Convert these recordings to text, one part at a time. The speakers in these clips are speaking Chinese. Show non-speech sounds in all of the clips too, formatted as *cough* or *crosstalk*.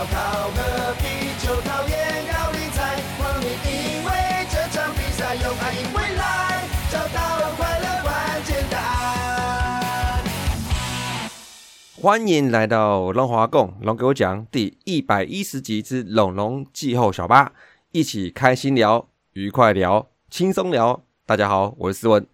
烧烤和啤酒，讨厌高丽菜，光你因为这场比赛用爱赢未来，找到快乐关键答案。欢迎来到龙华共龙给我讲第一百一十集之龙龙季后小八，一起开心聊，愉快聊，轻松聊。大家好，我是思文。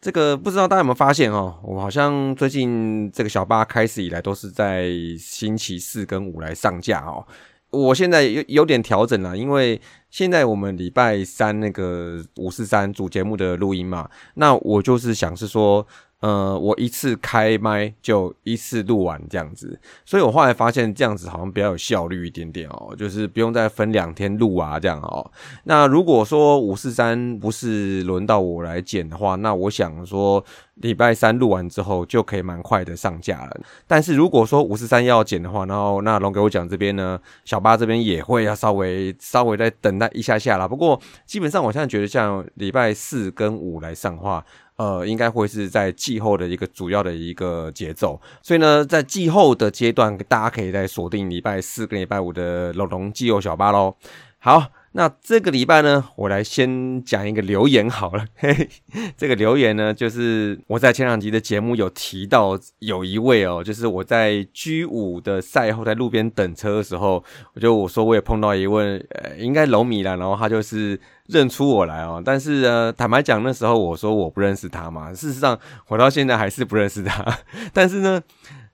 这个不知道大家有没有发现哦？我好像最近这个小八开始以来都是在星期四跟五来上架哦。我现在有有点调整了，因为现在我们礼拜三那个五四三主节目的录音嘛，那我就是想是说。呃，我一次开麦就一次录完这样子，所以我后来发现这样子好像比较有效率一点点哦，就是不用再分两天录啊这样哦。那如果说五四三不是轮到我来剪的话，那我想说礼拜三录完之后就可以蛮快的上架了。但是如果说五四三要剪的话，然后那龙给我讲这边呢，小八这边也会要稍微稍微再等待一下下啦。不过基本上我现在觉得像礼拜四跟五来上话。呃，应该会是在季后的一个主要的一个节奏，所以呢，在季后的阶段，大家可以在锁定礼拜四跟礼拜五的龙龙季后小巴喽。好，那这个礼拜呢，我来先讲一个留言好了。嘿 *laughs* 嘿，这个留言呢，就是我在前两集的节目有提到，有一位哦，就是我在 G 五的赛后在路边等车的时候，我就我说我也碰到一位，呃，应该龙米了，然后他就是。认出我来哦，但是呢，坦白讲，那时候我说我不认识他嘛。事实上，我到现在还是不认识他。*laughs* 但是呢，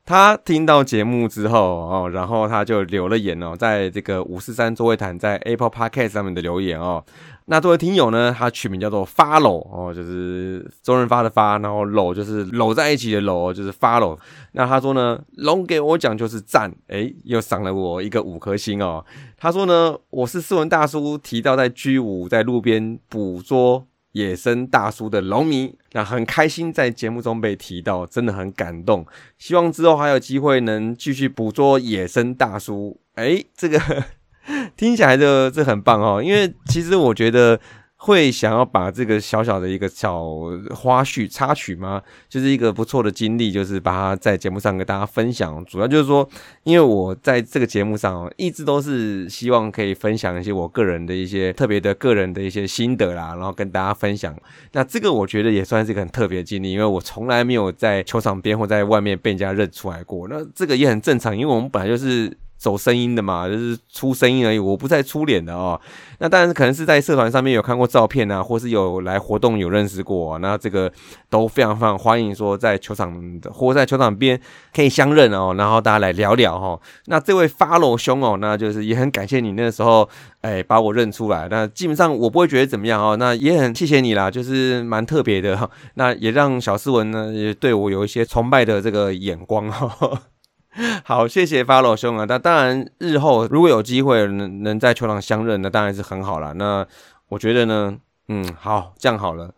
他听到节目之后哦，然后他就留了言哦，在这个五四三座位谈在 Apple Podcast 上面的留言哦。那作为听友呢，他取名叫做发搂哦，就是周润发的发，然后搂就是搂在一起的搂，就是发搂。那他说呢，龙给我讲就是赞，诶，又赏了我一个五颗星哦。他说呢，我是斯文大叔提到在 G 五在路边捕捉野生大叔的龙迷，那很开心在节目中被提到，真的很感动。希望之后还有机会能继续捕捉野生大叔。诶，这个。*laughs* 听起来这这很棒哦，因为其实我觉得会想要把这个小小的一个小花絮插曲吗，就是一个不错的经历，就是把它在节目上跟大家分享。主要就是说，因为我在这个节目上一直都是希望可以分享一些我个人的一些特别的个人的一些心得啦，然后跟大家分享。那这个我觉得也算是一个很特别的经历，因为我从来没有在球场边或在外面被人家认出来过。那这个也很正常，因为我们本来就是。走声音的嘛，就是出声音而已，我不再出脸的哦。那当然可能是在社团上面有看过照片啊，或是有来活动有认识过，那这个都非常非常欢迎说在球场或在球场边可以相认哦，然后大家来聊聊哈。那这位发罗兄哦，那就是也很感谢你那时候哎把我认出来，那基本上我不会觉得怎么样哦，那也很谢谢你啦，就是蛮特别的。那也让小斯文呢也对我有一些崇拜的这个眼光哈。*laughs* 好，谢谢发罗兄啊。那当然，日后如果有机会能能在球场相认，那当然是很好了。那我觉得呢，嗯，好，这样好了。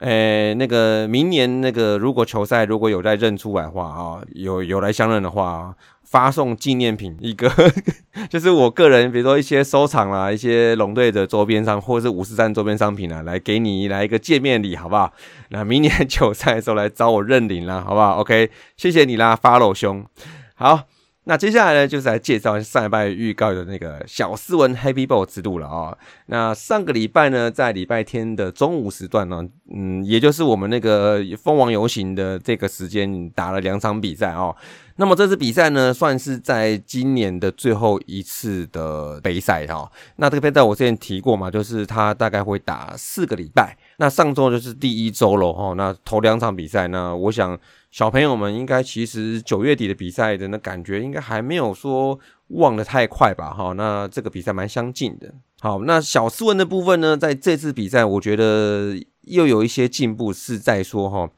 诶，那个明年那个如果球赛如果有再认出来的话啊，有有来相认的话，发送纪念品一个，*laughs* 就是我个人，比如说一些收藏啦，一些龙队的周边商或者是五十三周边商品啊，来给你来一个见面礼，好不好？那明年 *laughs* 球赛的时候来找我认领啦，好不好？OK，谢谢你啦，发罗兄。好，那接下来呢，就是来介绍上礼拜预告的那个小斯文 Happy Ball 之路了啊。那上个礼拜呢，在礼拜天的中午时段呢，嗯，也就是我们那个蜂王游行的这个时间，打了两场比赛哦。那么这次比赛呢，算是在今年的最后一次的杯赛哈。那这个杯赛我之前提过嘛，就是它大概会打四个礼拜。那上周就是第一周了哈。那头两场比赛，那我想。小朋友们应该其实九月底的比赛的那感觉应该还没有说忘得太快吧？哈，那这个比赛蛮相近的。好，那小斯文的部分呢，在这次比赛我觉得又有一些进步，是在说哈。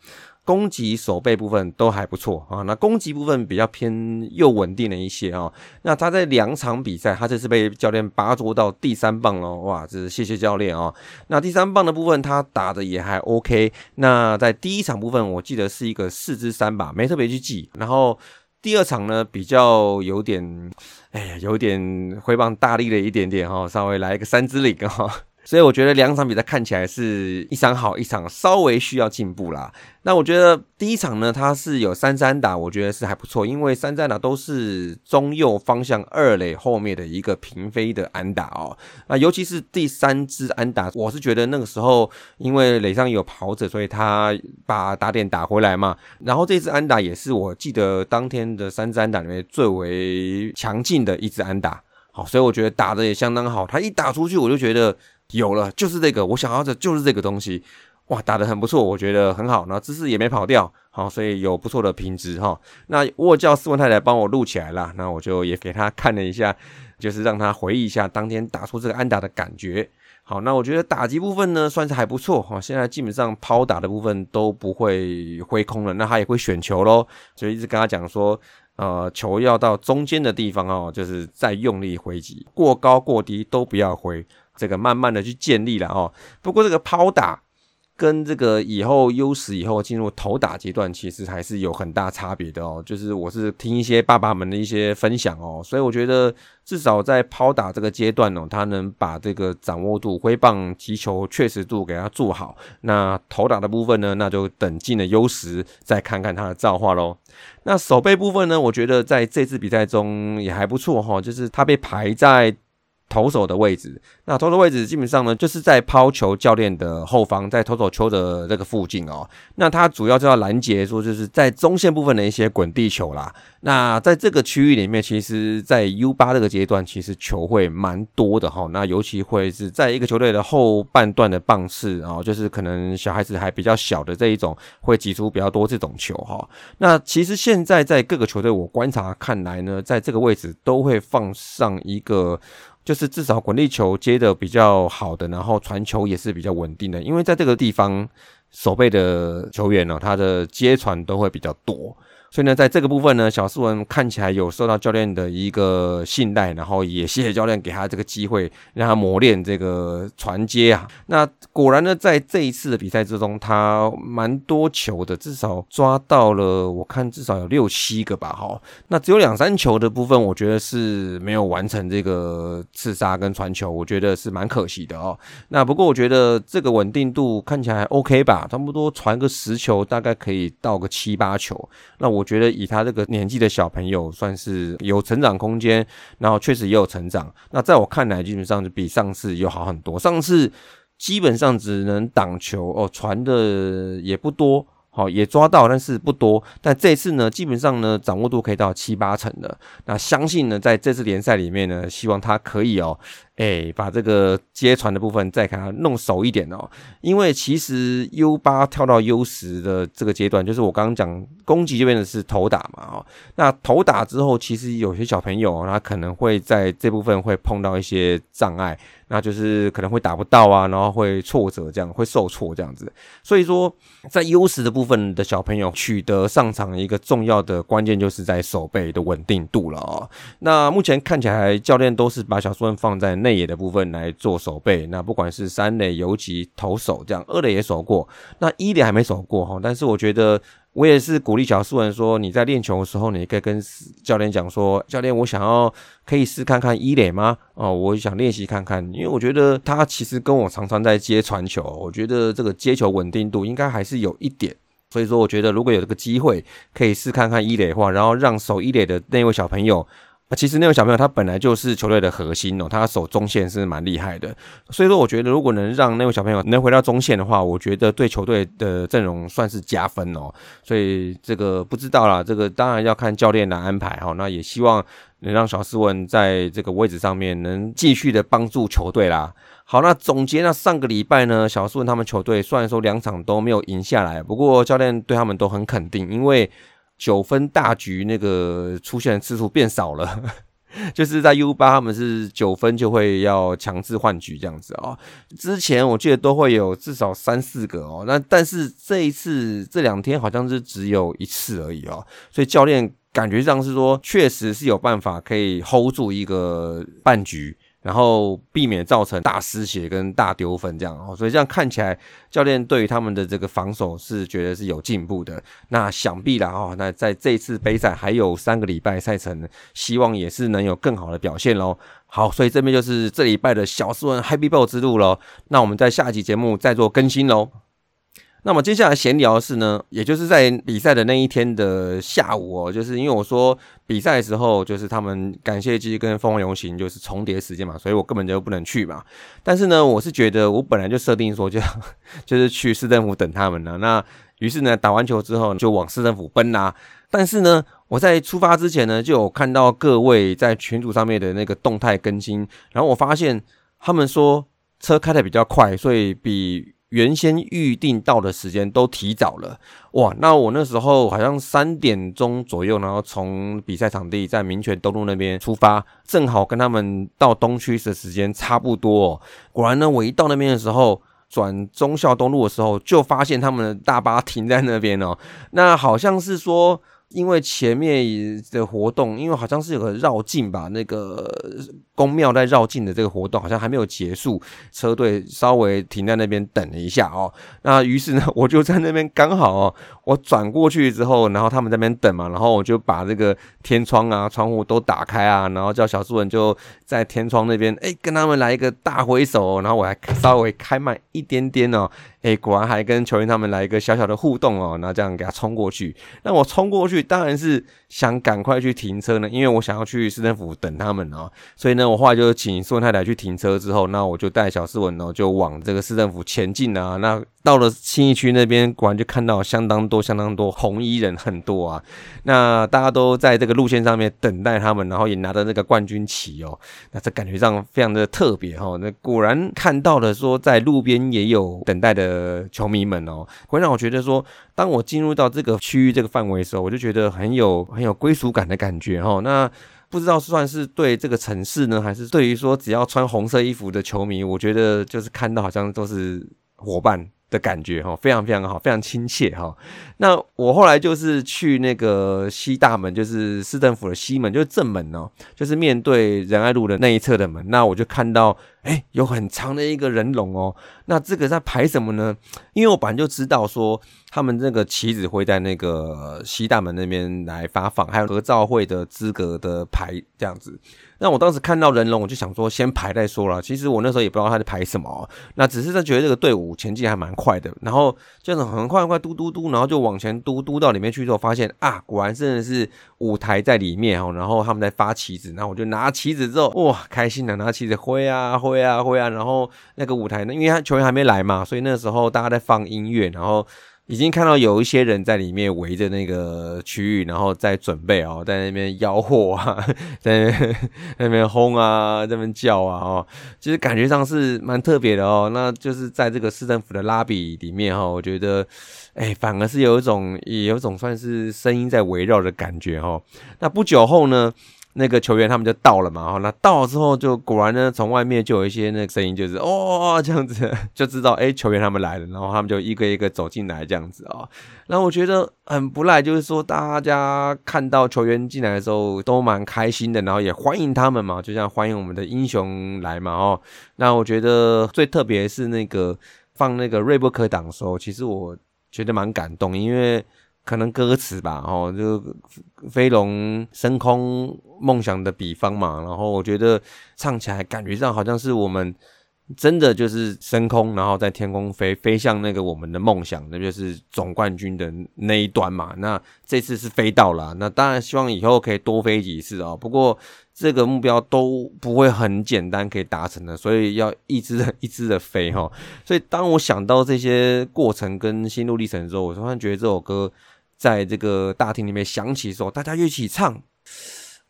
攻击守备部分都还不错啊，那攻击部分比较偏又稳定了一些啊。那他在两场比赛，他这次被教练拔擢到第三棒了，哇，这是谢谢教练啊。那第三棒的部分他打的也还 OK。那在第一场部分，我记得是一个四支三吧，没特别去记。然后第二场呢，比较有点，哎呀，有点挥棒大力了一点点哈，稍微来一个三支领哈。所以我觉得两场比赛看起来是一场好，一场稍微需要进步啦。那我觉得第一场呢，它是有三三打，我觉得是还不错，因为三三打都是中右方向二垒后面的一个平飞的安打哦。那尤其是第三支安打，我是觉得那个时候因为垒上有跑者，所以他把打点打回来嘛。然后这支安打也是我记得当天的三支安打里面最为强劲的一支安打。好，所以我觉得打的也相当好。他一打出去，我就觉得有了，就是这个我想要的，就是这个东西。哇，打得很不错，我觉得很好，然后姿势也没跑掉，好，所以有不错的品质哈。那我叫斯文太太帮我录起来了，那我就也给他看了一下，就是让他回忆一下当天打出这个安打的感觉。好，那我觉得打击部分呢算是还不错哈，现在基本上抛打的部分都不会挥空了，那他也会选球喽，所以一直跟他讲说，呃，球要到中间的地方哦，就是再用力挥击，过高过低都不要挥，这个慢慢的去建立了哦。不过这个抛打。跟这个以后优势以后进入投打阶段，其实还是有很大差别的哦。就是我是听一些爸爸们的一些分享哦，所以我觉得至少在抛打这个阶段哦，他能把这个掌握度、挥棒、击球确实度给他做好。那投打的部分呢，那就等进了优势，再看看他的造化喽。那手背部分呢，我觉得在这次比赛中也还不错哈，就是他被排在。投手的位置，那投手位置基本上呢，就是在抛球教练的后方，在投手球的这个附近哦。那他主要就要拦截，说就是在中线部分的一些滚地球啦。那在这个区域里面，其实，在 U 八这个阶段，其实球会蛮多的哈。那尤其会是在一个球队的后半段的棒次啊，就是可能小孩子还比较小的这一种，会挤出比较多这种球哈。那其实现在在各个球队，我观察看来呢，在这个位置都会放上一个。就是至少滚地球接的比较好的，然后传球也是比较稳定的，因为在这个地方守备的球员呢，他的接传都会比较多。所以呢，在这个部分呢，小斯文看起来有受到教练的一个信赖，然后也谢谢教练给他这个机会，让他磨练这个传接啊。那果然呢，在这一次的比赛之中，他蛮多球的，至少抓到了，我看至少有六七个吧，哈。那只有两三球的部分，我觉得是没有完成这个刺杀跟传球，我觉得是蛮可惜的哦。那不过我觉得这个稳定度看起来还 OK 吧，差不多传个十球，大概可以到个七八球。那我。我觉得以他这个年纪的小朋友，算是有成长空间，然后确实也有成长。那在我看来，基本上就比上次又好很多。上次基本上只能挡球哦，传的也不多。好，也抓到，但是不多。但这次呢，基本上呢，掌握度可以到七八成的。那相信呢，在这次联赛里面呢，希望他可以哦，哎，把这个接传的部分再给他弄熟一点哦。因为其实 U 八跳到 U 十的这个阶段，就是我刚刚讲攻击这边的是投打嘛，哦，那投打之后，其实有些小朋友他可能会在这部分会碰到一些障碍。那就是可能会打不到啊，然后会挫折，这样会受挫这样子。所以说，在优势的部分的小朋友取得上场一个重要的关键，就是在手背的稳定度了啊。那目前看起来，教练都是把小苏文放在内内野的部分来做手背。那不管是三垒、游击、投手这样，二垒也守过，那一垒还没守过哈。但是我觉得。我也是鼓励小素人说，你在练球的时候，你可以跟教练讲说，教练，我想要可以试看看一垒吗？哦，我想练习看看，因为我觉得他其实跟我常常在接传球，我觉得这个接球稳定度应该还是有一点，所以说我觉得如果有这个机会可以试看看一垒的话，然后让守一垒的那位小朋友。那其实那位小朋友他本来就是球队的核心哦，他守中线是蛮厉害的，所以说我觉得如果能让那位小朋友能回到中线的话，我觉得对球队的阵容算是加分哦。所以这个不知道啦，这个当然要看教练的安排哈。那也希望能让小斯文在这个位置上面能继续的帮助球队啦。好，那总结那上个礼拜呢，小斯文他们球队虽然说两场都没有赢下来，不过教练对他们都很肯定，因为。九分大局那个出现的次数变少了，*laughs* 就是在 U 八他们是九分就会要强制换局这样子啊。之前我记得都会有至少三四个哦，那但是这一次这两天好像是只有一次而已哦，所以教练感觉上是说确实是有办法可以 hold 住一个半局。然后避免造成大失血跟大丢分这样哦，所以这样看起来，教练对于他们的这个防守是觉得是有进步的。那想必啦哦，那在这次杯赛还有三个礼拜赛程，希望也是能有更好的表现喽。好，所以这边就是这礼拜的小斯文 Happy Ball 之路喽。那我们在下一期节目再做更新喽。那么接下来闲聊的是呢，也就是在比赛的那一天的下午哦，就是因为我说比赛的时候，就是他们感谢祭跟凤凰游行就是重叠时间嘛，所以我根本就不能去嘛。但是呢，我是觉得我本来就设定说就 *laughs* 就是去市政府等他们了。那于是呢，打完球之后就往市政府奔啦。但是呢，我在出发之前呢，就有看到各位在群组上面的那个动态更新，然后我发现他们说车开的比较快，所以比。原先预定到的时间都提早了，哇！那我那时候好像三点钟左右，然后从比赛场地在民权东路那边出发，正好跟他们到东区的时间差不多。果然呢，我一到那边的时候，转忠孝东路的时候，就发现他们的大巴停在那边哦。那好像是说。因为前面的活动，因为好像是有个绕境吧，那个宫庙在绕境的这个活动好像还没有结束，车队稍微停在那边等了一下哦。那于是呢，我就在那边刚好哦，我转过去之后，然后他们在那边等嘛，然后我就把这个天窗啊、窗户都打开啊，然后叫小树人就在天窗那边，哎，跟他们来一个大挥手，然后我还稍微开慢一点点哦。哎，果然还跟球员他们来一个小小的互动哦，那这样给他冲过去。那我冲过去当然是想赶快去停车呢，因为我想要去市政府等他们哦。所以呢，我后来就请苏文太太去停车之后，那我就带小斯文哦，就往这个市政府前进啊。那到了新义区那边，果然就看到相当多、相当多红衣人，很多啊。那大家都在这个路线上面等待他们，然后也拿着那个冠军旗哦。那这感觉上非常的特别哈。那果然看到了说，在路边也有等待的。的球迷们哦，会让我觉得说，当我进入到这个区域这个范围的时候，我就觉得很有很有归属感的感觉哈。那不知道算是对这个城市呢，还是对于说只要穿红色衣服的球迷，我觉得就是看到好像都是伙伴。的感觉哈，非常非常好，非常亲切哈。那我后来就是去那个西大门，就是市政府的西门，就是正门哦，就是面对仁爱路的那一侧的门。那我就看到，哎，有很长的一个人龙哦。那这个在排什么呢？因为我本来就知道说，他们这个旗子会在那个西大门那边来发放，还有合照会的资格的牌这样子。那我当时看到人龙，我就想说先排再说了。其实我那时候也不知道他在排什么，那只是在觉得这个队伍前进还蛮快的。然后这样子很快很快嘟嘟嘟，然后就往前嘟嘟到里面去之后，发现啊，果然真的是舞台在里面哦。然后他们在发旗子，然后我就拿旗子之后，哇，开心的拿旗子挥啊挥啊挥啊。然后那个舞台呢，因为他球员还没来嘛，所以那时候大家在放音乐，然后。已经看到有一些人在里面围着那个区域，然后在准备哦，在那边吆喝啊，*laughs* 在那边轰啊，在那边叫啊，哦，其实感觉上是蛮特别的哦。那就是在这个市政府的拉比里面哈，我觉得，哎，反而是有一种，也有一种算是声音在围绕的感觉哦。那不久后呢？那个球员他们就到了嘛，然后那到了之后就果然呢，从外面就有一些那个声音，就是哦这样子，就知道哎球员他们来了，然后他们就一个一个走进来这样子啊。然后我觉得很不赖，就是说大家看到球员进来的时候都蛮开心的，然后也欢迎他们嘛，就像欢迎我们的英雄来嘛哦。那我觉得最特别是那个放那个锐不可挡的时候，其实我觉得蛮感动，因为。可能歌词吧，哦，就飞龙升空梦想的比方嘛，然后我觉得唱起来感觉上好像是我们真的就是升空，然后在天空飞，飞向那个我们的梦想，那就是总冠军的那一端嘛。那这次是飞到了，那当然希望以后可以多飞几次哦。不过这个目标都不会很简单可以达成的，所以要一只一只的飞哈。所以当我想到这些过程跟心路历程的时候，我突然觉得这首歌。在这个大厅里面响起的时候，大家一起唱，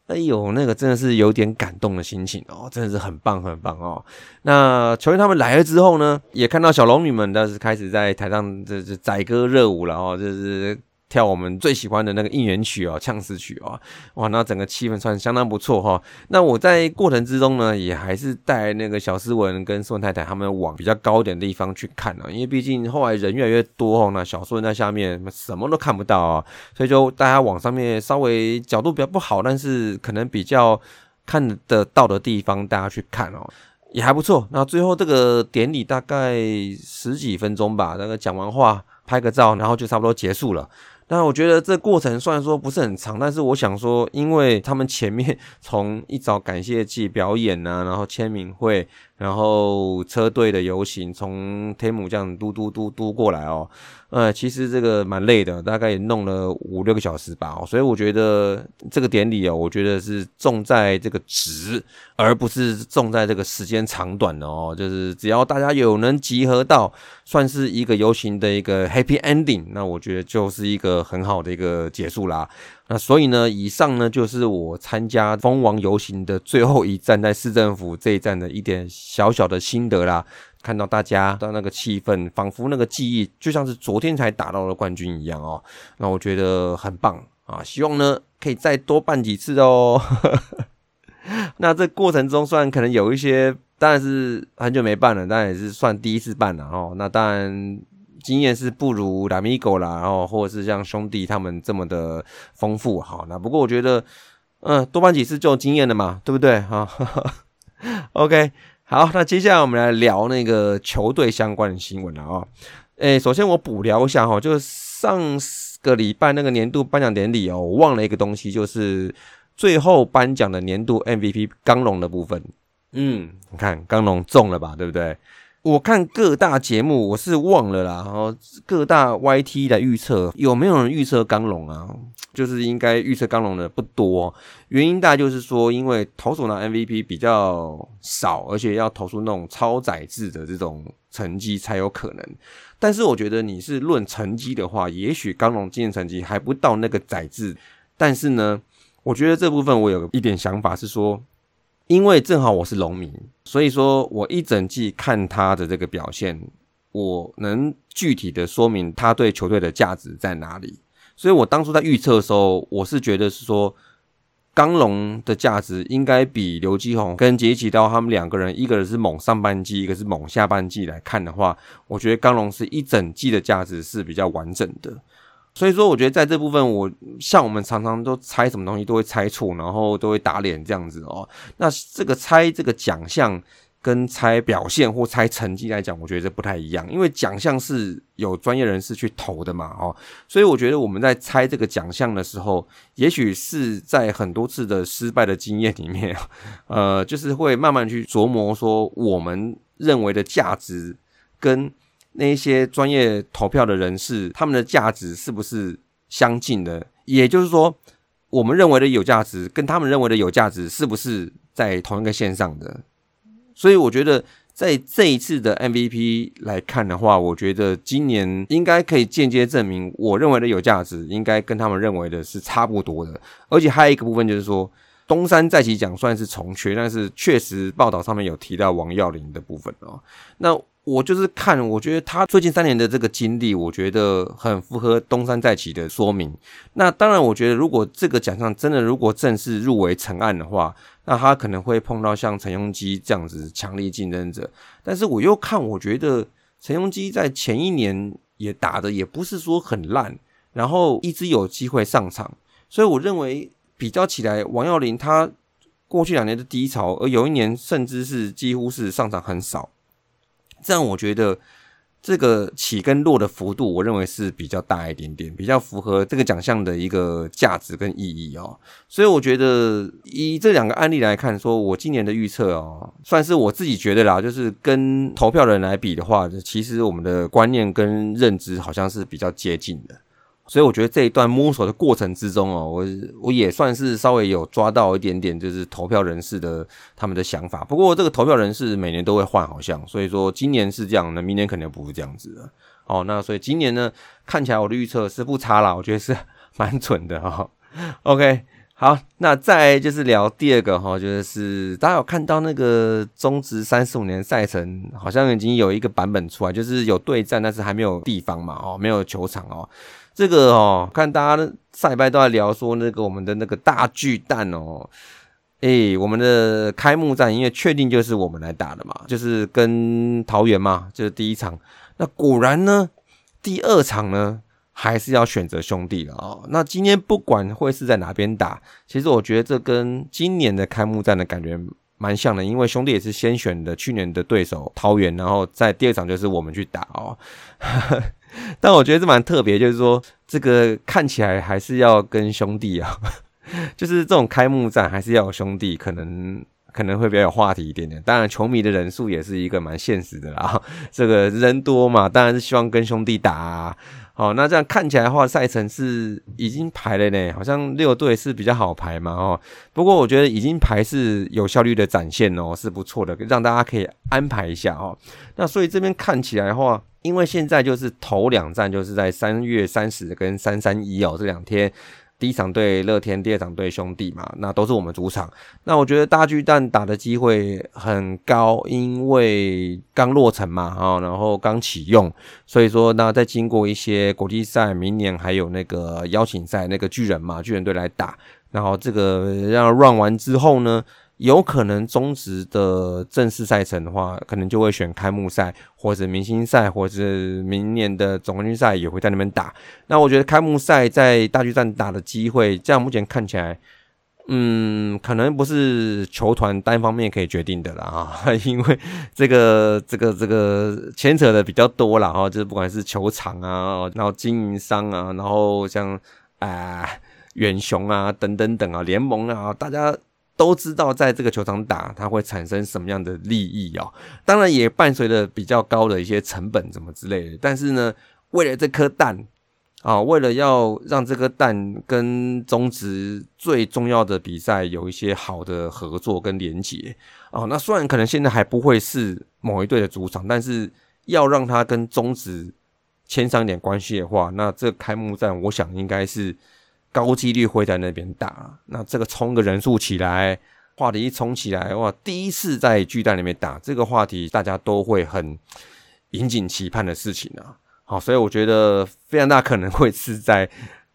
哎呦，那个真的是有点感动的心情哦，真的是很棒很棒哦。那球员他们来了之后呢，也看到小龙女们，但是开始在台上这这载歌热舞了哦，就是。跳我们最喜欢的那个应援曲哦，呛死曲哦，哇，那整个气氛算相当不错哈。那我在过程之中呢，也还是带那个小斯文跟宋太太他们往比较高一点的地方去看哦，因为毕竟后来人越来越多哦，那小斯文在下面什么都看不到啊，所以就大家往上面稍微角度比较不好，但是可能比较。看得到的地方，大家去看哦，也还不错。那最后这个典礼大概十几分钟吧，那个讲完话，拍个照，然后就差不多结束了。那我觉得这过程虽然说不是很长，但是我想说，因为他们前面 *laughs* 从一早感谢祭表演啊，然后签名会，然后车队的游行，从天母这样嘟嘟嘟嘟过来哦。呃，其实这个蛮累的，大概也弄了五六个小时吧，所以我觉得这个典礼哦，我觉得是重在这个值，而不是重在这个时间长短的哦。就是只要大家有能集合到，算是一个游行的一个 happy ending，那我觉得就是一个很好的一个结束啦。那所以呢，以上呢就是我参加蜂王游行的最后一站，在市政府这一站的一点小小的心得啦。看到大家的那个气氛，仿佛那个记忆就像是昨天才打到了冠军一样哦。那我觉得很棒啊，希望呢可以再多办几次哦。*laughs* 那这过程中，虽然可能有一些，当然是很久没办了，但也是算第一次办了哦。那当然经验是不如拉米狗啦，然后或者是像兄弟他们这么的丰富哈。那不过我觉得，嗯，多办几次就有经验了嘛，对不对哈 *laughs* OK。好，那接下来我们来聊那个球队相关的新闻了啊。诶，首先我补聊一下哈，就是上个礼拜那个年度颁奖典礼哦，我忘了一个东西，就是最后颁奖的年度 MVP 刚龙的部分。嗯，你看刚龙中了吧，对不对？我看各大节目，我是忘了啦。然后各大 YT 来预测，有没有人预测刚龙啊？就是应该预测刚龙的不多，原因大就是说，因为投手拿 MVP 比较少，而且要投出那种超载制的这种成绩才有可能。但是我觉得你是论成绩的话，也许刚龙今年成绩还不到那个载制。但是呢，我觉得这部分我有一点想法是说。因为正好我是农民，所以说我一整季看他的这个表现，我能具体的说明他对球队的价值在哪里。所以我当初在预测的时候，我是觉得是说，刚龙的价值应该比刘基宏跟杰奇刀他们两个人，一个人是猛上半季，一个是猛下半季来看的话，我觉得刚龙是一整季的价值是比较完整的。所以说，我觉得在这部分，我像我们常常都猜什么东西都会猜错，然后都会打脸这样子哦。那这个猜这个奖项跟猜表现或猜成绩来讲，我觉得这不太一样，因为奖项是有专业人士去投的嘛，哦。所以我觉得我们在猜这个奖项的时候，也许是在很多次的失败的经验里面，呃，就是会慢慢去琢磨说我们认为的价值跟。那一些专业投票的人士，他们的价值是不是相近的？也就是说，我们认为的有价值，跟他们认为的有价值，是不是在同一个线上的？所以，我觉得在这一次的 MVP 来看的话，我觉得今年应该可以间接证明，我认为的有价值，应该跟他们认为的是差不多的。而且还有一个部分就是说，东山再起奖算是重缺，但是确实报道上面有提到王耀林的部分哦。那我就是看，我觉得他最近三年的这个经历，我觉得很符合东山再起的说明。那当然，我觉得如果这个奖项真的如果正式入围成案的话，那他可能会碰到像陈庸基这样子强力竞争者。但是我又看，我觉得陈庸基在前一年也打的也不是说很烂，然后一直有机会上场，所以我认为比较起来，王耀林他过去两年的低潮，而有一年甚至是几乎是上场很少。这样我觉得这个起跟落的幅度，我认为是比较大一点点，比较符合这个奖项的一个价值跟意义哦。所以我觉得以这两个案例来看，说我今年的预测哦，算是我自己觉得啦，就是跟投票人来比的话，其实我们的观念跟认知好像是比较接近的。所以我觉得这一段摸索的过程之中哦，我我也算是稍微有抓到一点点，就是投票人士的他们的想法。不过这个投票人士每年都会换，好像，所以说今年是这样，那明年肯定不是这样子了。哦，那所以今年呢，看起来我的预测是不差啦，我觉得是 *laughs* 蛮准的哈。OK，好，那再就是聊第二个哈，就是大家有看到那个中职三十五年赛程，好像已经有一个版本出来，就是有对战，但是还没有地方嘛，哦，没有球场哦。这个哦，看大家上礼拜都在聊说那个我们的那个大巨蛋哦，诶，我们的开幕战因为确定就是我们来打的嘛，就是跟桃园嘛，就是第一场。那果然呢，第二场呢还是要选择兄弟了哦。那今天不管会是在哪边打，其实我觉得这跟今年的开幕战的感觉蛮像的，因为兄弟也是先选的去年的对手桃园，然后在第二场就是我们去打哦。*laughs* 但我觉得这蛮特别，就是说这个看起来还是要跟兄弟啊，*laughs* 就是这种开幕战还是要有兄弟，可能可能会比较有话题一点点。当然，球迷的人数也是一个蛮现实的啦，*laughs* 这个人多嘛，当然是希望跟兄弟打。好，那这样看起来的话，赛程是已经排了呢，好像六队是比较好排嘛，哦。不过我觉得已经排是有效率的展现哦，是不错的，让大家可以安排一下哦。那所以这边看起来的话，因为现在就是头两站就是在三月三十跟三三一哦这两天。第一场对乐天，第二场对兄弟嘛，那都是我们主场。那我觉得大巨蛋打的机会很高，因为刚落成嘛，哈，然后刚启用，所以说那再经过一些国际赛，明年还有那个邀请赛，那个巨人嘛，巨人队来打，然后这个让 run 完之后呢。有可能中职的正式赛程的话，可能就会选开幕赛，或者明星赛，或者明年的总冠军赛也会在那边打。那我觉得开幕赛在大巨蛋打的机会，这样目前看起来，嗯，可能不是球团单方面可以决定的了啊，因为这个这个这个牵扯的比较多了哈，就是不管是球场啊，然后经营商啊，然后像啊远雄啊等等等啊联盟啊，大家。都知道在这个球场打，它会产生什么样的利益哦？当然也伴随着比较高的一些成本，怎么之类的。但是呢，为了这颗蛋啊，为了要让这颗蛋跟中职最重要的比赛有一些好的合作跟连结啊，那虽然可能现在还不会是某一队的主场，但是要让它跟中职牵上一点关系的话，那这开幕战，我想应该是。高几率会在那边打，那这个冲个人数起来，话题一冲起来，哇！第一次在巨蛋里面打这个话题，大家都会很引颈期盼的事情啊。好，所以我觉得非常大可能会是在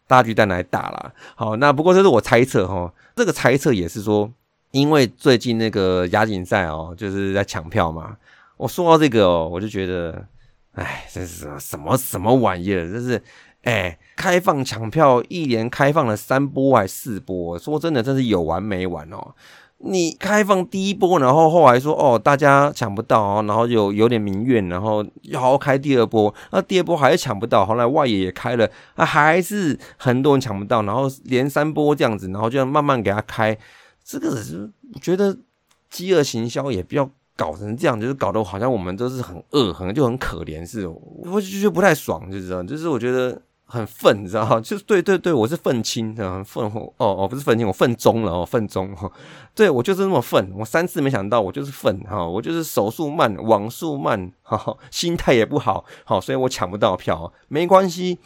大巨蛋来打了。好，那不过这是我猜测哈，这个猜测也是说，因为最近那个亚锦赛哦，就是在抢票嘛。我说到这个哦，我就觉得，哎，这是什么什么玩意儿？这是。哎，开放抢票，一连开放了三波还四波，说真的，真是有完没完哦！你开放第一波，然后后来说哦，大家抢不到哦，然后有有点民怨，然后要好好开第二波，那第二波还是抢不到，后来外野也开了，啊，还是很多人抢不到，然后连三波这样子，然后就慢慢给他开，这个是我觉得饥饿行销也不要搞成这样，就是搞得好像我们都是很饿，可能就很可怜似的，我就觉得不太爽，就知道，就是我觉得。很愤，你知道吗？就是对对对，我是愤青，很愤哦哦，不是愤青，我愤中了哦，愤中哈。对我就是那么愤，我三次没想到，我就是愤哈，我就是手速慢，网速慢，哈哈，心态也不好，好，所以我抢不到票，没关系，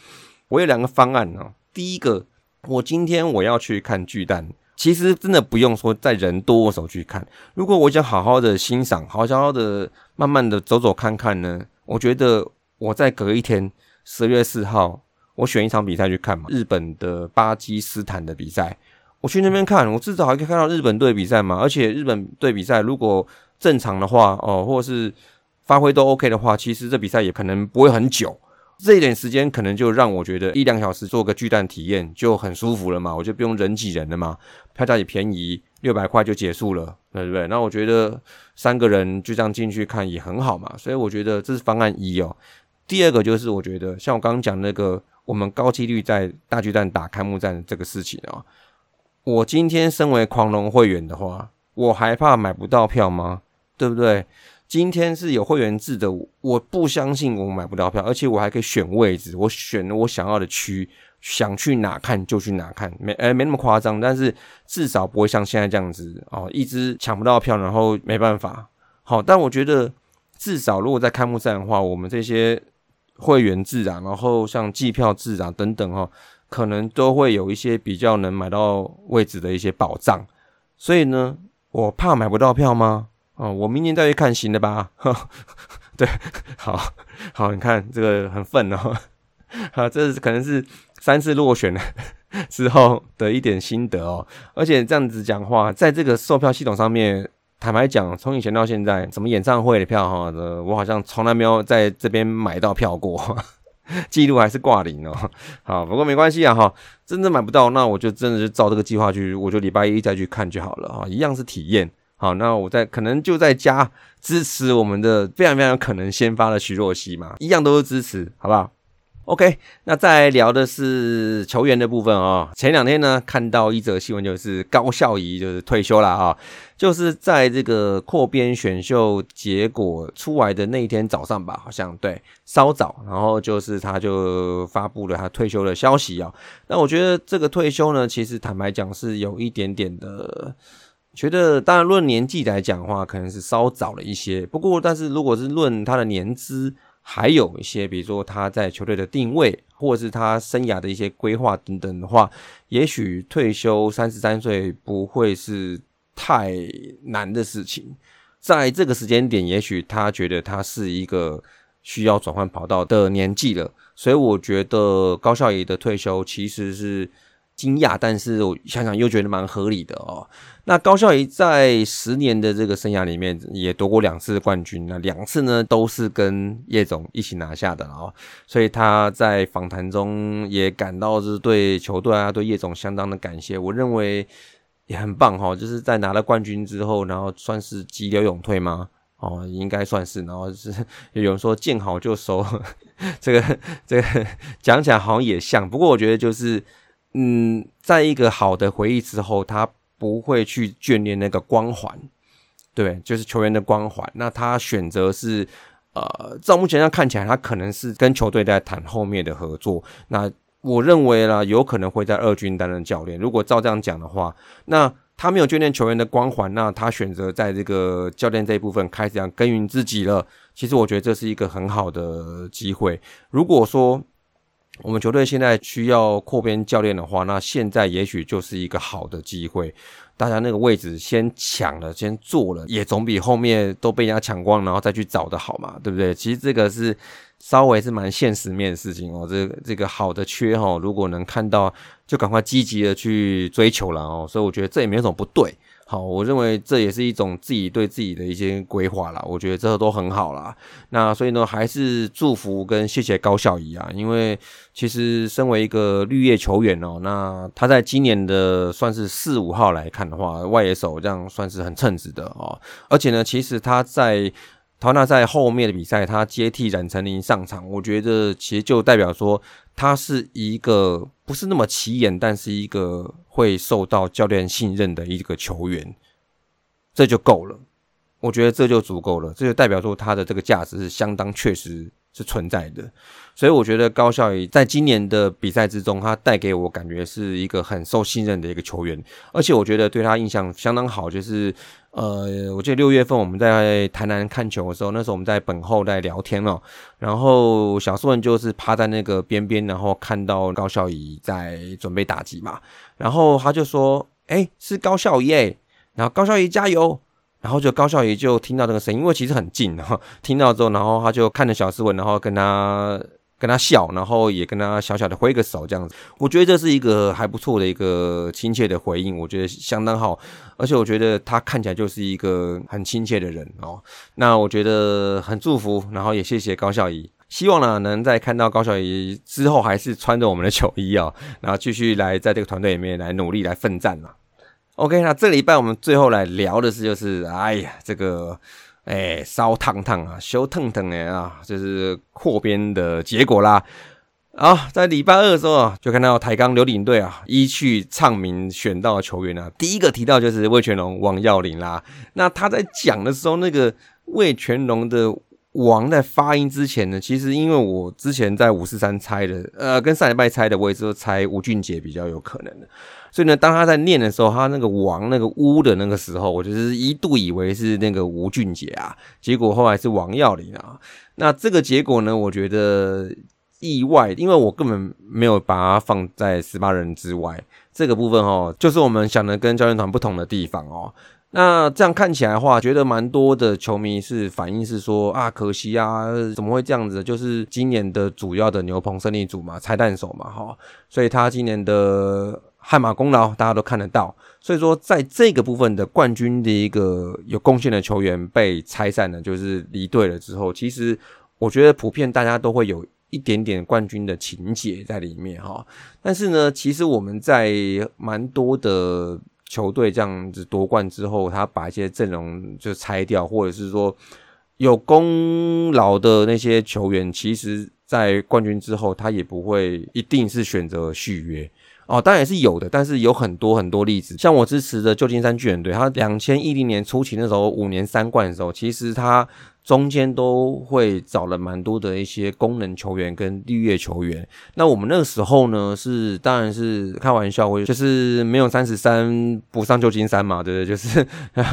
我有两个方案哦。第一个，我今天我要去看巨蛋，其实真的不用说在人多的时候去看，如果我想好好的欣赏，好好的慢慢的走走看看呢，我觉得我再隔一天，十月四号。我选一场比赛去看嘛，日本的巴基斯坦的比赛，我去那边看，我至少还可以看到日本队比赛嘛。而且日本队比赛如果正常的话，哦，或者是发挥都 OK 的话，其实这比赛也可能不会很久。这一点时间可能就让我觉得一两小时做个巨蛋体验就很舒服了嘛，我就不用人挤人了嘛，票价也便宜，六百块就结束了，对不对？那我觉得三个人就这样进去看也很好嘛，所以我觉得这是方案一哦。第二个就是我觉得像我刚刚讲那个。我们高几率在大巨蛋打开幕战这个事情啊，我今天身为狂龙会员的话，我还怕买不到票吗？对不对？今天是有会员制的，我不相信我买不到票，而且我还可以选位置，我选我想要的区，想去哪看就去哪看，没诶没那么夸张，但是至少不会像现在这样子哦，一直抢不到票，然后没办法。好，但我觉得至少如果在开幕战的话，我们这些。会员制啊，然后像季票制啊等等哈，可能都会有一些比较能买到位置的一些保障。所以呢，我怕买不到票吗？哦，我明年再去看行的吧。*laughs* 对，好好，你看这个很愤哦。*laughs* 好，这是可能是三次落选 *laughs* 之后的一点心得哦。而且这样子讲话，在这个售票系统上面。坦白讲，从以前到现在，什么演唱会的票哈的，我好像从来没有在这边买到票过。*laughs* 记录还是挂零哦。好，不过没关系啊哈，真的买不到，那我就真的是照这个计划去，我就礼拜一再去看就好了哈，一样是体验。好，那我在可能就在家支持我们的非常非常可能先发的徐若曦嘛，一样都是支持，好不好？OK，那再聊的是球员的部分哦。前两天呢，看到一则新闻，就是高孝仪就是退休了啊，就是在这个扩编选秀结果出来的那一天早上吧，好像对，稍早，然后就是他就发布了他退休的消息啊。那我觉得这个退休呢，其实坦白讲是有一点点的，觉得当然论年纪来讲的话，可能是稍早了一些。不过，但是如果是论他的年资，还有一些，比如说他在球队的定位，或者是他生涯的一些规划等等的话，也许退休三十三岁不会是太难的事情。在这个时间点，也许他觉得他是一个需要转换跑道的年纪了，所以我觉得高孝仪的退休其实是惊讶，但是我想想又觉得蛮合理的哦。那高孝仪在十年的这个生涯里面也夺过两次冠军，那两次呢都是跟叶总一起拿下的哦，所以他在访谈中也感到是对球队啊、对叶总相当的感谢。我认为也很棒哈，就是在拿了冠军之后，然后算是急流勇退吗？哦，应该算是，然后是有人说见好就收，*laughs* 这个这个讲起来好像也像，不过我觉得就是嗯，在一个好的回忆之后，他。不会去眷恋那个光环，对，就是球员的光环。那他选择是，呃，照目前上看起来，他可能是跟球队在谈后面的合作。那我认为啦，有可能会在二军担任教练。如果照这样讲的话，那他没有眷恋球员的光环，那他选择在这个教练这一部分开始要耕耘自己了。其实我觉得这是一个很好的机会。如果说我们球队现在需要扩编教练的话，那现在也许就是一个好的机会。大家那个位置先抢了，先做了，也总比后面都被人家抢光，然后再去找的好嘛，对不对？其实这个是稍微是蛮现实面的事情哦。这这个好的缺哈，如果能看到，就赶快积极的去追求了哦。所以我觉得这也没有什么不对。好，我认为这也是一种自己对自己的一些规划啦。我觉得这都很好啦。那所以呢，还是祝福跟谢谢高孝仪啊，因为其实身为一个绿叶球员哦，那他在今年的算是四五号来看的话，外野手这样算是很称职的哦。而且呢，其实他在陶纳在后面的比赛，他接替冉成林上场，我觉得其实就代表说他是一个不是那么起眼，但是一个。会受到教练信任的一个球员，这就够了。我觉得这就足够了，这就代表说他的这个价值是相当确实是存在的。所以我觉得高孝仪在今年的比赛之中，他带给我感觉是一个很受信任的一个球员，而且我觉得对他印象相当好。就是呃，我记得六月份我们在台南看球的时候，那时候我们在本后在聊天哦，然后小苏文就是趴在那个边边，然后看到高孝仪在准备打击嘛。然后他就说：“哎，是高孝仪。”然后高孝仪加油。然后就高孝仪就听到这个声音，因为其实很近。然 *laughs* 后听到之后，然后他就看着小斯文，然后跟他跟他笑，然后也跟他小小的挥个手，这样子。我觉得这是一个还不错的一个亲切的回应，我觉得相当好。而且我觉得他看起来就是一个很亲切的人哦。那我觉得很祝福，然后也谢谢高孝仪。希望呢，能在看到高小怡之后，还是穿着我们的球衣啊，然后继续来在这个团队里面来努力来奋战嘛。OK，那这礼拜我们最后来聊的是，就是哎呀，这个哎烧烫烫啊，修烫烫的啊，就是扩编的结果啦。啊，在礼拜二的时候啊，就看到台钢刘领队啊，一去唱名选到球员啊，第一个提到就是魏全龙、王耀林啦。那他在讲的时候，那个魏全龙的。王在发音之前呢，其实因为我之前在五四三猜的，呃，跟上礼拜猜的，我也是猜吴俊杰比较有可能的，所以呢，当他在念的时候，他那个王那个乌的那个时候，我就是一度以为是那个吴俊杰啊，结果后来是王耀林啊。那这个结果呢，我觉得意外，因为我根本没有把它放在十八人之外，这个部分哦，就是我们想的跟教练团不同的地方哦。那这样看起来的话，觉得蛮多的球迷是反映是说啊，可惜啊，怎么会这样子？就是今年的主要的牛棚胜利组嘛，拆弹手嘛，哈，所以他今年的汗马功劳大家都看得到。所以说，在这个部分的冠军的一个有贡献的球员被拆散了，就是离队了之后，其实我觉得普遍大家都会有一点点冠军的情节在里面哈。但是呢，其实我们在蛮多的球队这样子夺冠之后，他把一些阵容就拆掉，或者是说有功劳的那些球员，其实在冠军之后，他也不会一定是选择续约。哦，当然也是有的，但是有很多很多例子，像我支持的旧金山巨人队，他两千一零年初期那时候五年三冠的时候，其实他中间都会找了蛮多的一些功能球员跟绿叶球员。那我们那个时候呢，是当然是开玩笑，就是没有三十三不上旧金山嘛，对不对？*laughs* 就是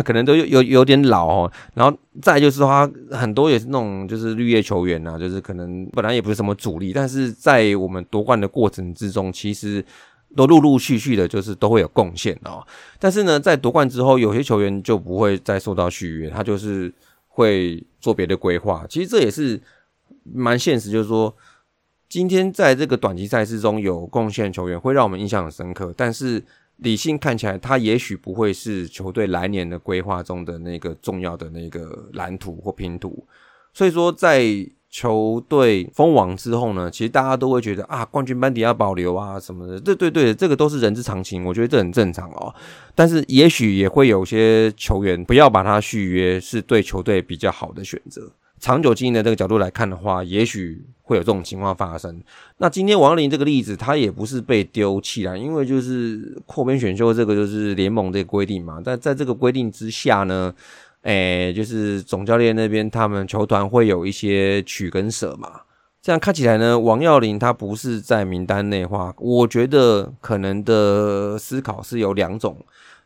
可能都有有有点老哦。然后再就是他很多也是那种就是绿叶球员呐，就是可能本来也不是什么主力，但是在我们夺冠的过程之中，其实。都陆陆续续的，就是都会有贡献哦。但是呢，在夺冠之后，有些球员就不会再受到续约，他就是会做别的规划。其实这也是蛮现实，就是说，今天在这个短期赛事中有贡献球员，会让我们印象很深刻。但是理性看起来，他也许不会是球队来年的规划中的那个重要的那个蓝图或拼图。所以说，在球队封王之后呢，其实大家都会觉得啊，冠军班底要保留啊什么的，对对对，这个都是人之常情，我觉得这很正常哦。但是也许也会有些球员不要把他续约，是对球队比较好的选择。长久经营的这个角度来看的话，也许会有这种情况发生。那今天王林这个例子，他也不是被丢弃了，因为就是扩编选秀这个就是联盟的规定嘛。但在这个规定之下呢？哎，就是总教练那边，他们球团会有一些取跟舍嘛。这样看起来呢，王耀林他不是在名单内话，我觉得可能的思考是有两种。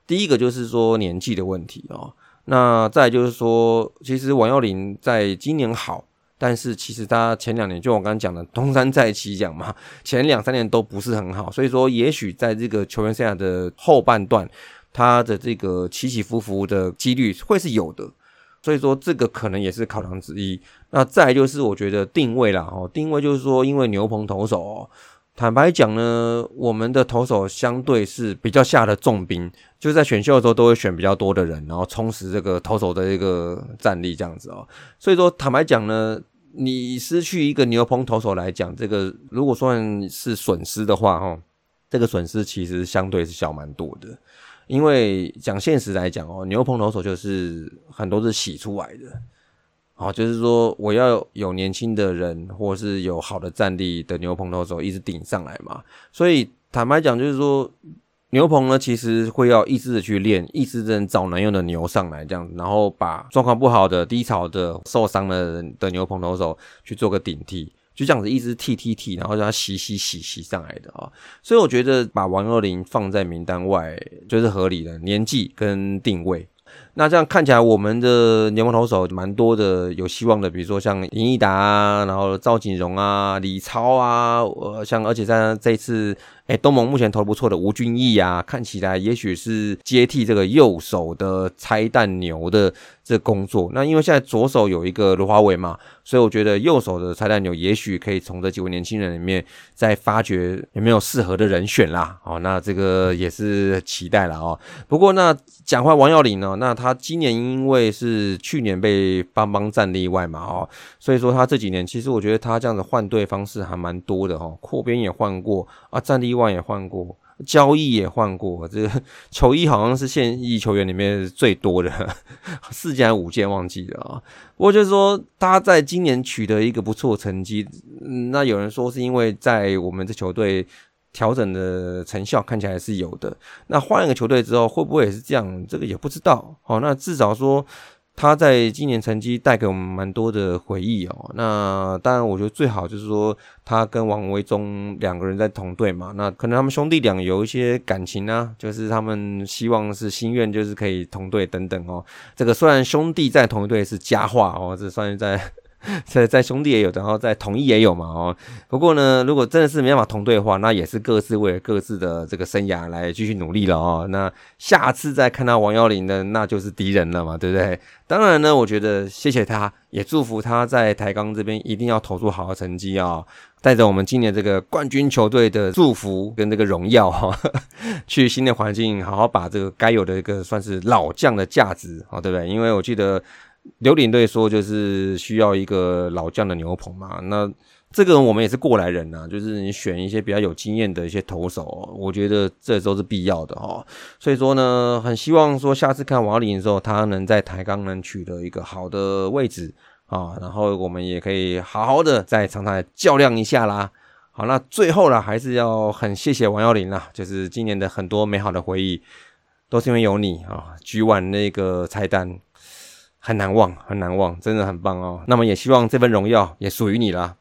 第一个就是说年纪的问题哦，那再就是说，其实王耀林在今年好，但是其实他前两年就我刚刚讲的东山再起讲嘛，前两三年都不是很好，所以说也许在这个球员生涯的后半段。他的这个起起伏伏的几率会是有的，所以说这个可能也是考量之一。那再就是我觉得定位啦，哦，定位就是说，因为牛棚投手，哦坦白讲呢，我们的投手相对是比较下的重兵，就在选秀的时候都会选比较多的人，然后充实这个投手的一个战力这样子哦。所以说坦白讲呢，你失去一个牛棚投手来讲，这个如果算是损失的话，哈，这个损失其实相对是小蛮多的。因为讲现实来讲哦，牛棚投手就是很多是洗出来的，哦，就是说我要有年轻的人，或是有好的战力的牛棚投手一直顶上来嘛。所以坦白讲，就是说牛棚呢，其实会要一直的去练，一直的找能用的牛上来这样，然后把状况不好的、低潮的、受伤的人的牛棚投手去做个顶替。就这样子一直踢踢踢，然后让他洗洗洗洗上来的啊，所以我觉得把王若琳放在名单外就是合理的，年纪跟定位。那这样看起来，我们的联盟投手蛮多的，有希望的，比如说像林毅达啊，然后赵锦荣啊，李超啊，呃，像而且在这次。哎，东盟目前投不错的吴俊义啊，看起来也许是接替这个右手的拆弹牛的这工作。那因为现在左手有一个卢华伟嘛，所以我觉得右手的拆弹牛也许可以从这几位年轻人里面再发掘有没有适合的人选啦。哦，那这个也是期待了哦。不过那讲话王耀林呢，那他今年因为是去年被邦邦战例外嘛，哦，所以说他这几年其实我觉得他这样的换队方式还蛮多的哦，扩边也换过啊，战例外。换也换过，交易也换过，这个球衣好像是现役球员里面最多的四件五件忘记了啊。不过就是说，他在今年取得一个不错成绩，那有人说是因为在我们这球队调整的成效看起来是有的。那换一个球队之后，会不会也是这样？这个也不知道。好，那至少说。他在今年成绩带给我们蛮多的回忆哦。那当然，我觉得最好就是说他跟王维忠两个人在同队嘛。那可能他们兄弟俩有一些感情啊，就是他们希望是心愿，就是可以同队等等哦。这个虽然兄弟在同一队是佳话哦，这算是在。*laughs* 在在兄弟也有，然后在统一也有嘛哦。不过呢，如果真的是没办法同队的话，那也是各自为了各自的这个生涯来继续努力了哦。那下次再看到王幺零的，那就是敌人了嘛，对不对？当然呢，我觉得谢谢他，也祝福他在台钢这边一定要投出好的成绩啊，带着我们今年这个冠军球队的祝福跟这个荣耀哈，*laughs* 去新的环境好好把这个该有的一个算是老将的价值啊，对不对？因为我记得。刘领队说，就是需要一个老将的牛棚嘛。那这个我们也是过来人呐、就是你选一些比较有经验的一些投手、我觉得这都是必要的哦。所以说呢，很希望说下次看王林的时候，他能在台钢能取得一个好的位置啊，然后我们也可以好好的在场上较量一下啦。好，那最后了，还是要很谢谢王耀林啦，就是今年的很多美好的回忆，都是因为有你啊，举碗那个菜单很难忘，很难忘，真的很棒哦。那么也希望这份荣耀也属于你啦。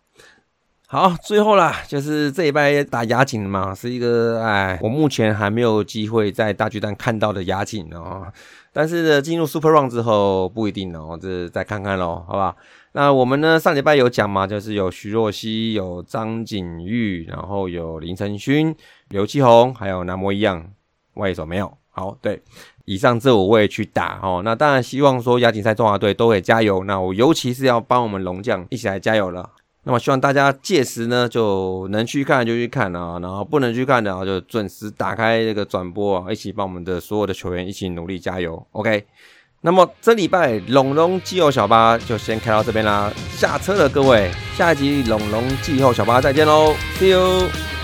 好，最后啦，就是这一拜打亚锦嘛，是一个哎，我目前还没有机会在大巨蛋看到的亚锦哦。但是呢，进入 Super Run 之后不一定哦，这再看看咯，好吧？那我们呢，上礼拜有讲嘛，就是有徐若曦、有张景玉，然后有林晨勋、刘继宏，还有南模一样，外野手没有。好，对，以上这五位去打哦。那当然希望说亚锦赛中华队都可以加油。那我尤其是要帮我们龙将一起来加油了。那么希望大家届时呢，就能去看就去看啊，然后不能去看的啊，就准时打开这个转播啊，一起帮我们的所有的球员一起努力加油。OK，那么这礼拜龙龙季后小巴就先开到这边啦，下车了各位，下一集龙龙季后小巴再见喽，See you。